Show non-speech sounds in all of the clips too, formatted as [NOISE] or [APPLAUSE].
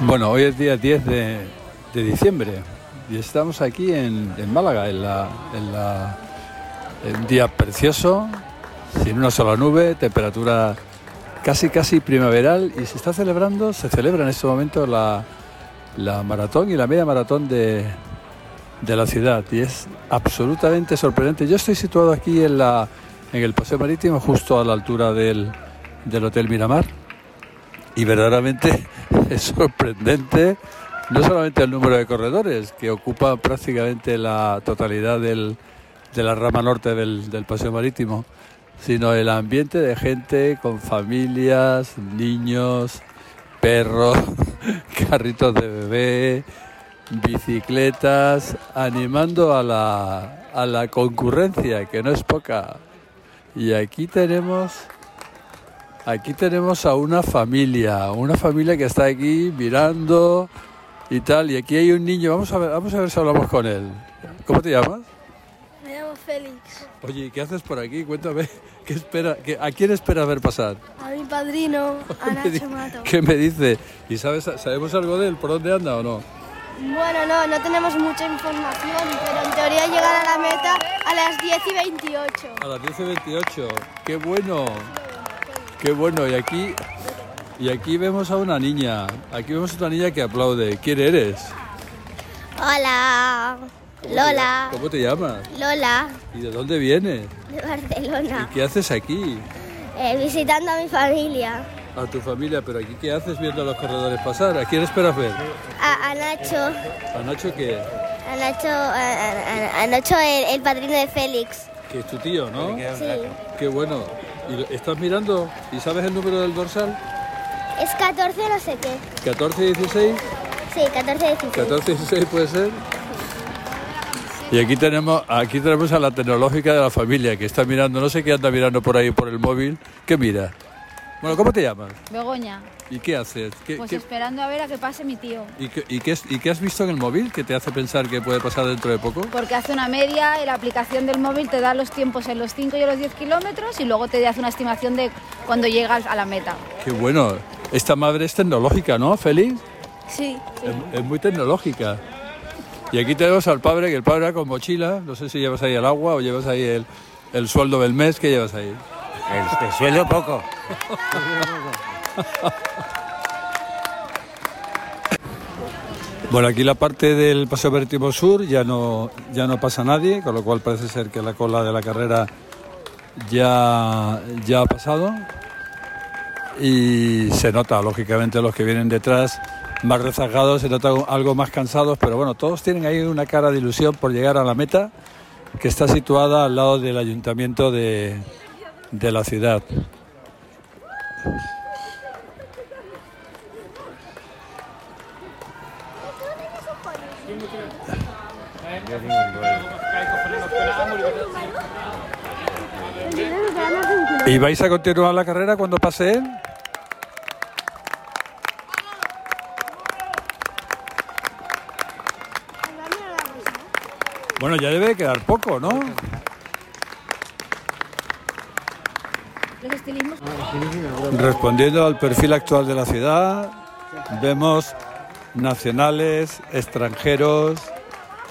Bueno, hoy es día 10 de, de diciembre y estamos aquí en, en Málaga, en, la, en, en un día precioso, sin una sola nube, temperatura casi casi primaveral y se está celebrando, se celebra en este momento la, la maratón y la media maratón de, de la ciudad y es absolutamente sorprendente. Yo estoy situado aquí en, la, en el Paseo Marítimo, justo a la altura del, del Hotel Miramar y verdaderamente [LAUGHS] es sorprendente no solamente el número de corredores que ocupan prácticamente la totalidad del- de la rama norte del, del paseo marítimo, sino el ambiente de gente con familias, niños, perros, [LAUGHS] [LAUGHS] carritos de bebé, bicicletas, animando a la, a la concurrencia, que no es poca. Y aquí tenemos Aquí tenemos a una familia, una familia que está aquí mirando y tal. Y aquí hay un niño. Vamos a ver, vamos a ver si hablamos con él. ¿Cómo te llamas? Me llamo Félix. Oye, ¿y ¿qué haces por aquí? Cuéntame. ¿Qué espera? qué- ¿A quién esperas ver pasar? A mi padrino, [LAUGHS] a Nacho Mato. ¿Qué me dice? ¿Y sabes, sabemos algo de él? ¿Por dónde anda o no? Bueno, no, no tenemos mucha información, pero en teoría llegará a la meta a las 10 y 28. A las 10 y 28. ¡Qué bueno! ¡Qué bueno! Y aquí, y aquí vemos a una niña. Aquí vemos a una niña que aplaude. ¿Quién eres? Hola, Lola, ¿Cómo te llamas? Lola, ¿Y de dónde vienes? de Barcelona, ¿Y qué haces aquí? Eh, visitando a mi familia, A tu familia, pero aquí ¿qué haces viendo a los corredores pasar? ¿A quién esperas ver? a, a Nacho, ¿A Nacho qué? a Nacho, a, a- a- a Nacho el, el padrino de Félix. Que es tu tío, ¿no? Sí, Qué bueno. ¿Y estás mirando? ¿Y sabes el número del dorsal? es 14 no sé qué. ¿14 y 16? Sí, 14 16. 14 y 16 puede ser. Y aquí tenemos, aquí tenemos a la tecnológica de la familia que está mirando, no sé qué anda mirando por ahí por el móvil. ¿Qué mira? Bueno, ¿cómo te llamas? Begoña, ¿Y qué haces? ¿Qué, pues qué- esperando a ver a que pase mi tío. y, qué, y qué es- y qué has visto en el móvil que te hace pensar que puede pasar dentro de poco? Porque hace una media y la aplicación del móvil te da los tiempos en los 5 y en los 10 kilómetros y luego te hace una estimación de cuando llegas a la meta. Qué bueno. Esta madre es tecnológica, ¿no, Félix? Sí. Es, es muy tecnológica. Y aquí tenemos al padre, que el padre va con mochila. No sé si llevas ahí el agua o llevas ahí el, el sueldo del mes. ¿Qué llevas ahí? El, el sueldo poco. Bueno, aquí la parte del Paseo Marítimo Sur ya no, ya no pasa nadie, con lo cual parece ser que la cola de la carrera ya, ya ha pasado. Y se nota, lógicamente, los que vienen detrás más rezagados, se nota algo más cansados, pero bueno, todos tienen ahí una cara de ilusión por llegar a la meta, que está situada al lado del ayuntamiento de, de la ciudad. ¿Y vais a continuar la carrera cuando pase él? Bueno, ya debe quedar poco, ¿no? Respondiendo al perfil actual de la ciudad, vemos nacionales, extranjeros,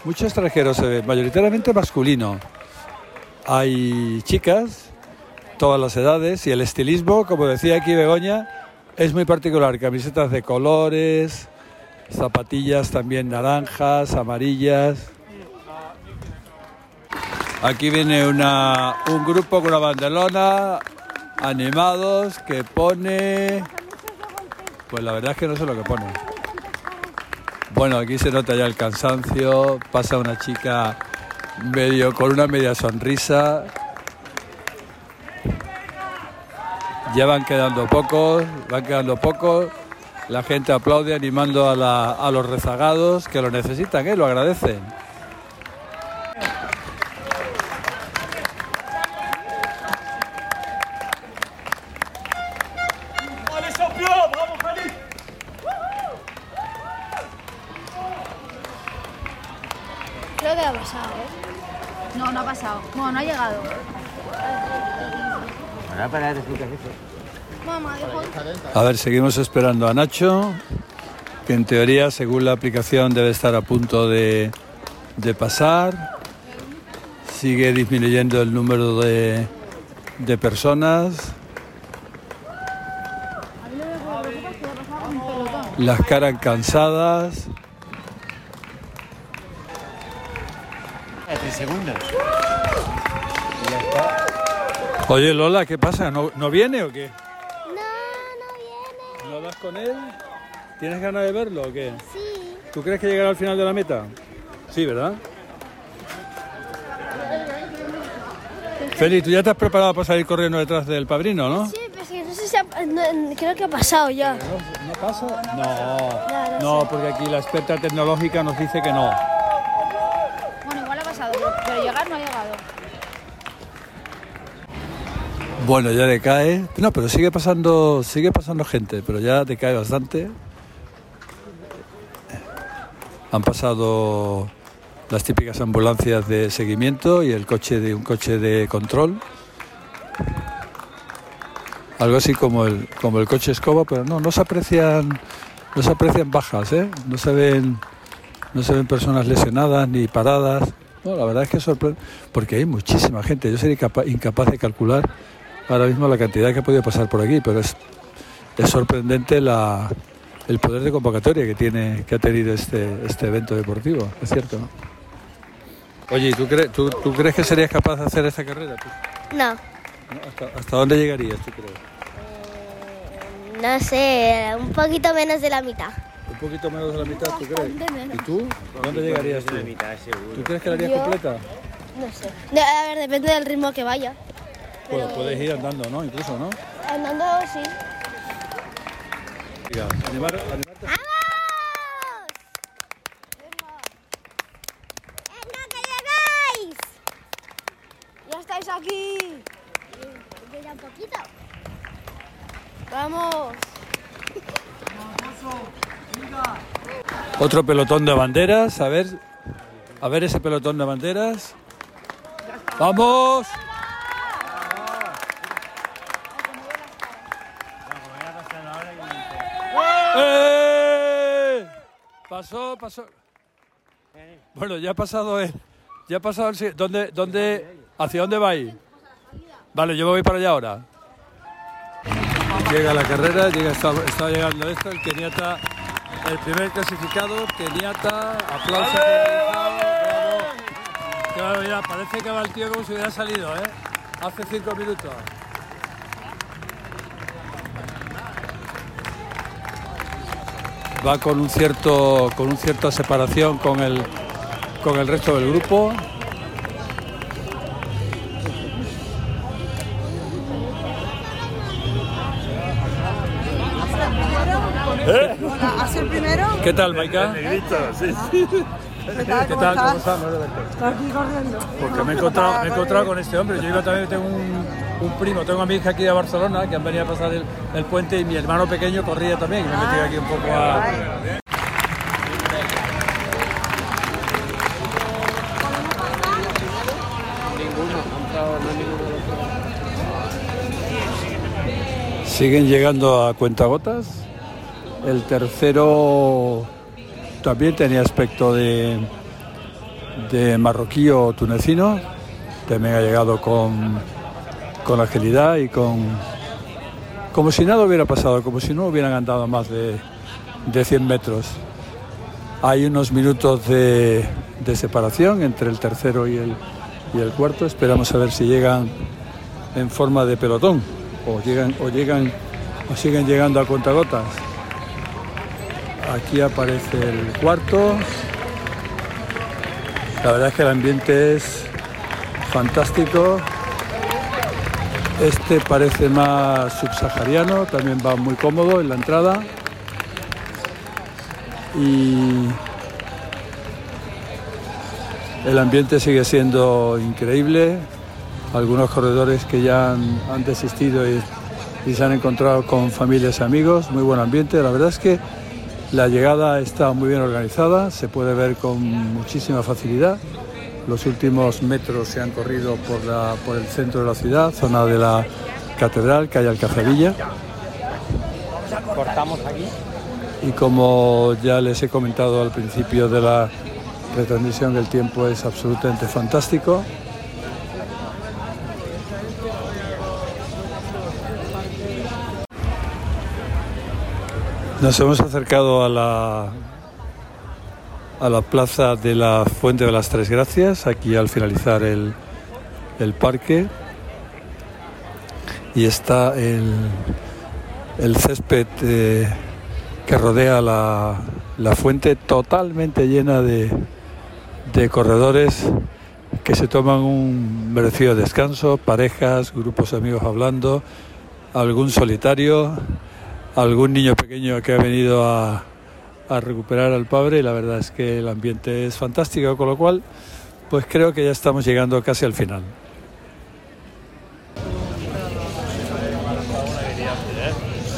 muchos extranjeros se ven, mayoritariamente masculino. Hay chicas, todas las edades, y el estilismo, como decía aquí Begoña, es muy particular. Camisetas de colores, zapatillas también naranjas, amarillas. Aquí viene una, un grupo con una bandelona, animados, que pone... Pues la verdad es que no sé lo que pone. Bueno, aquí se nota ya el cansancio, pasa una chica medio con una media sonrisa. Ya van quedando pocos, van quedando pocos. La gente aplaude animando a, la- a los rezagados que lo necesitan, ¿eh? lo agradecen. No, no ha llegado. A ver, seguimos esperando a Nacho, que en teoría, según la aplicación, debe estar a punto de, de pasar. Sigue disminuyendo el número de, de personas. Las caras cansadas. Tres segundos. Oye, Lola, ¿qué pasa? ¿No, no viene o qué? No, no viene. ¿No vas con él? ¿Tienes ganas de verlo o qué? Sí. ¿Tú crees que llegará al final de la meta? Sí, ¿verdad? Feli, ¿tú ya te has preparado para salir corriendo detrás del padrino, no? Sí, pero es que no sé si ha, no, creo que ha pasado ya. ¿No, no pasa? No, no no, porque aquí la experta tecnológica nos dice que no. Bueno, igual ha pasado, pero, pero llegar no ha llegado. Bueno, ya decae. No, pero sigue pasando, sigue pasando gente, pero ya decae bastante. Han pasado las típicas ambulancias de seguimiento y el coche de un coche de control. Algo así como el como el coche escoba, pero no, no se aprecian no se aprecian bajas, ¿eh? No se ven no se ven personas lesionadas ni paradas. No, la verdad es que sorprende porque hay muchísima gente. Yo sería capa- incapaz de calcular ahora mismo la cantidad que ha podido pasar por aquí, pero es, es sorprendente la, el poder de convocatoria que tiene que ha tenido este, este evento deportivo, es cierto, ¿no? Oye, ¿y ¿tú, crees tú, tú crees que serías capaz de hacer esta carrera? tú? No. ¿Hasta, hasta dónde llegarías, tú crees? no sé, un poquito menos de la mitad. Un poquito menos de la mitad, ¿tú crees? ¿Y tú? ¿Dónde llegarías tú? La mitad, seguro. ¿Tú crees que la harías completa? No sé. A ver, depende del ritmo que vaya. Bueno, puedes ir andando, ¿no? Incluso, ¿no? Andando, sí. Venga, animar- animarte. ¡Vamos! ¡Venga, que llegáis! ¡Ya estáis aquí! Queda un poquito. ¡Vamos! Otro pelotón de banderas, a ver, a ver ese pelotón de banderas. ¡Vamos! ¡Eh! Pasó, pasó. Bueno, ya ha pasado el, ya ha pasado el, ¿dónde, dónde, hacia dónde vais? Vale, yo me voy para allá ahora. Llega la carrera, llega, está, está llegando esto, el keniata, el primer clasificado, keniata, aplauso. bravo. Claro, mira, parece que va el tío como si hubiera salido, ¿eh? Hace cinco minutos. Va con un cierto, con un cierta separación con el, con el resto del grupo. ¿Hace el primero? ¿Qué tal, Maika? ¿Qué ¿Qué tal? ¿Cómo estás? Está aquí corriendo. Porque me he encontrado, me he encontrado con este hombre. Yo iba también, tengo un, un primo, tengo a mi hija aquí de Barcelona que han venido a pasar el, el puente y mi hermano pequeño corría también y me metí aquí un poco a... Siguen llegando a cuentagotas. El tercero también tenía aspecto de, de marroquí o tunecino. También ha llegado con, con agilidad y con. como si nada hubiera pasado, como si no hubieran andado más de, de 100 metros. Hay unos minutos de, de separación entre el tercero y el, y el cuarto. Esperamos a ver si llegan en forma de pelotón o llegan o llegan o siguen llegando a cuentagotas. Aquí aparece el cuarto. La verdad es que el ambiente es fantástico. Este parece más subsahariano, también va muy cómodo en la entrada. Y el ambiente sigue siendo increíble. Algunos corredores que ya han, desistido y, y se han encontrado con familias y amigos. Muy buen ambiente. La verdad es que La llegada está muy bien organizada, se puede ver con muchísima facilidad. Los últimos metros se han corrido por, la- por el centro de la ciudad, zona de la catedral, calle Alcazarilla. Cortamos aquí. Y como ya les he comentado al principio de la retransmisión, el tiempo es absolutamente fantástico. Nos hemos acercado a la, a la plaza de la Fuente de las Tres Gracias, aquí al finalizar el, el parque. Y está el, el césped eh, que rodea la, la fuente totalmente llena de, de corredores que se toman un merecido descanso, parejas, grupos de amigos hablando, algún solitario, algún niño pequeño que ha venido a, recuperar al padre y la verdad es que el ambiente es fantástico, con lo cual pues creo que ya estamos llegando casi al final.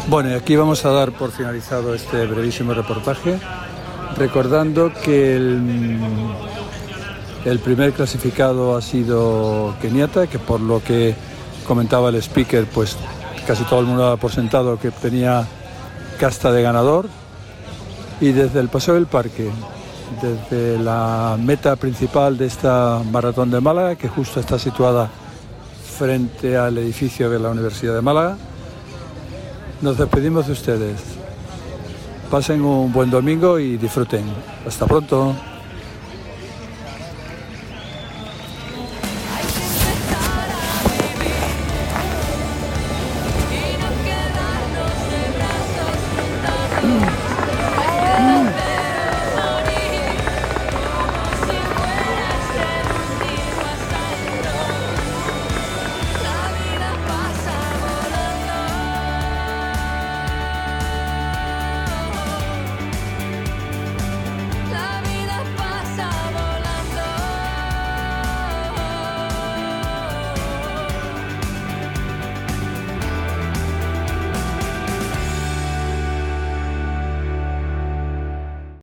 Bueno, y aquí vamos a dar por finalizado este brevísimo reportaje, recordando que el, el primer clasificado ha sido Kenyatta, que por lo que comentaba el speaker, pues casi todo el mundo daba por sentado que tenía casta de ganador. Y desde el Paseo del Parque, desde la meta principal de esta maratón de Málaga, que justo está situada frente al edificio de la Universidad de Málaga, nos despedimos de ustedes. Pasen un buen domingo y disfruten. Hasta pronto.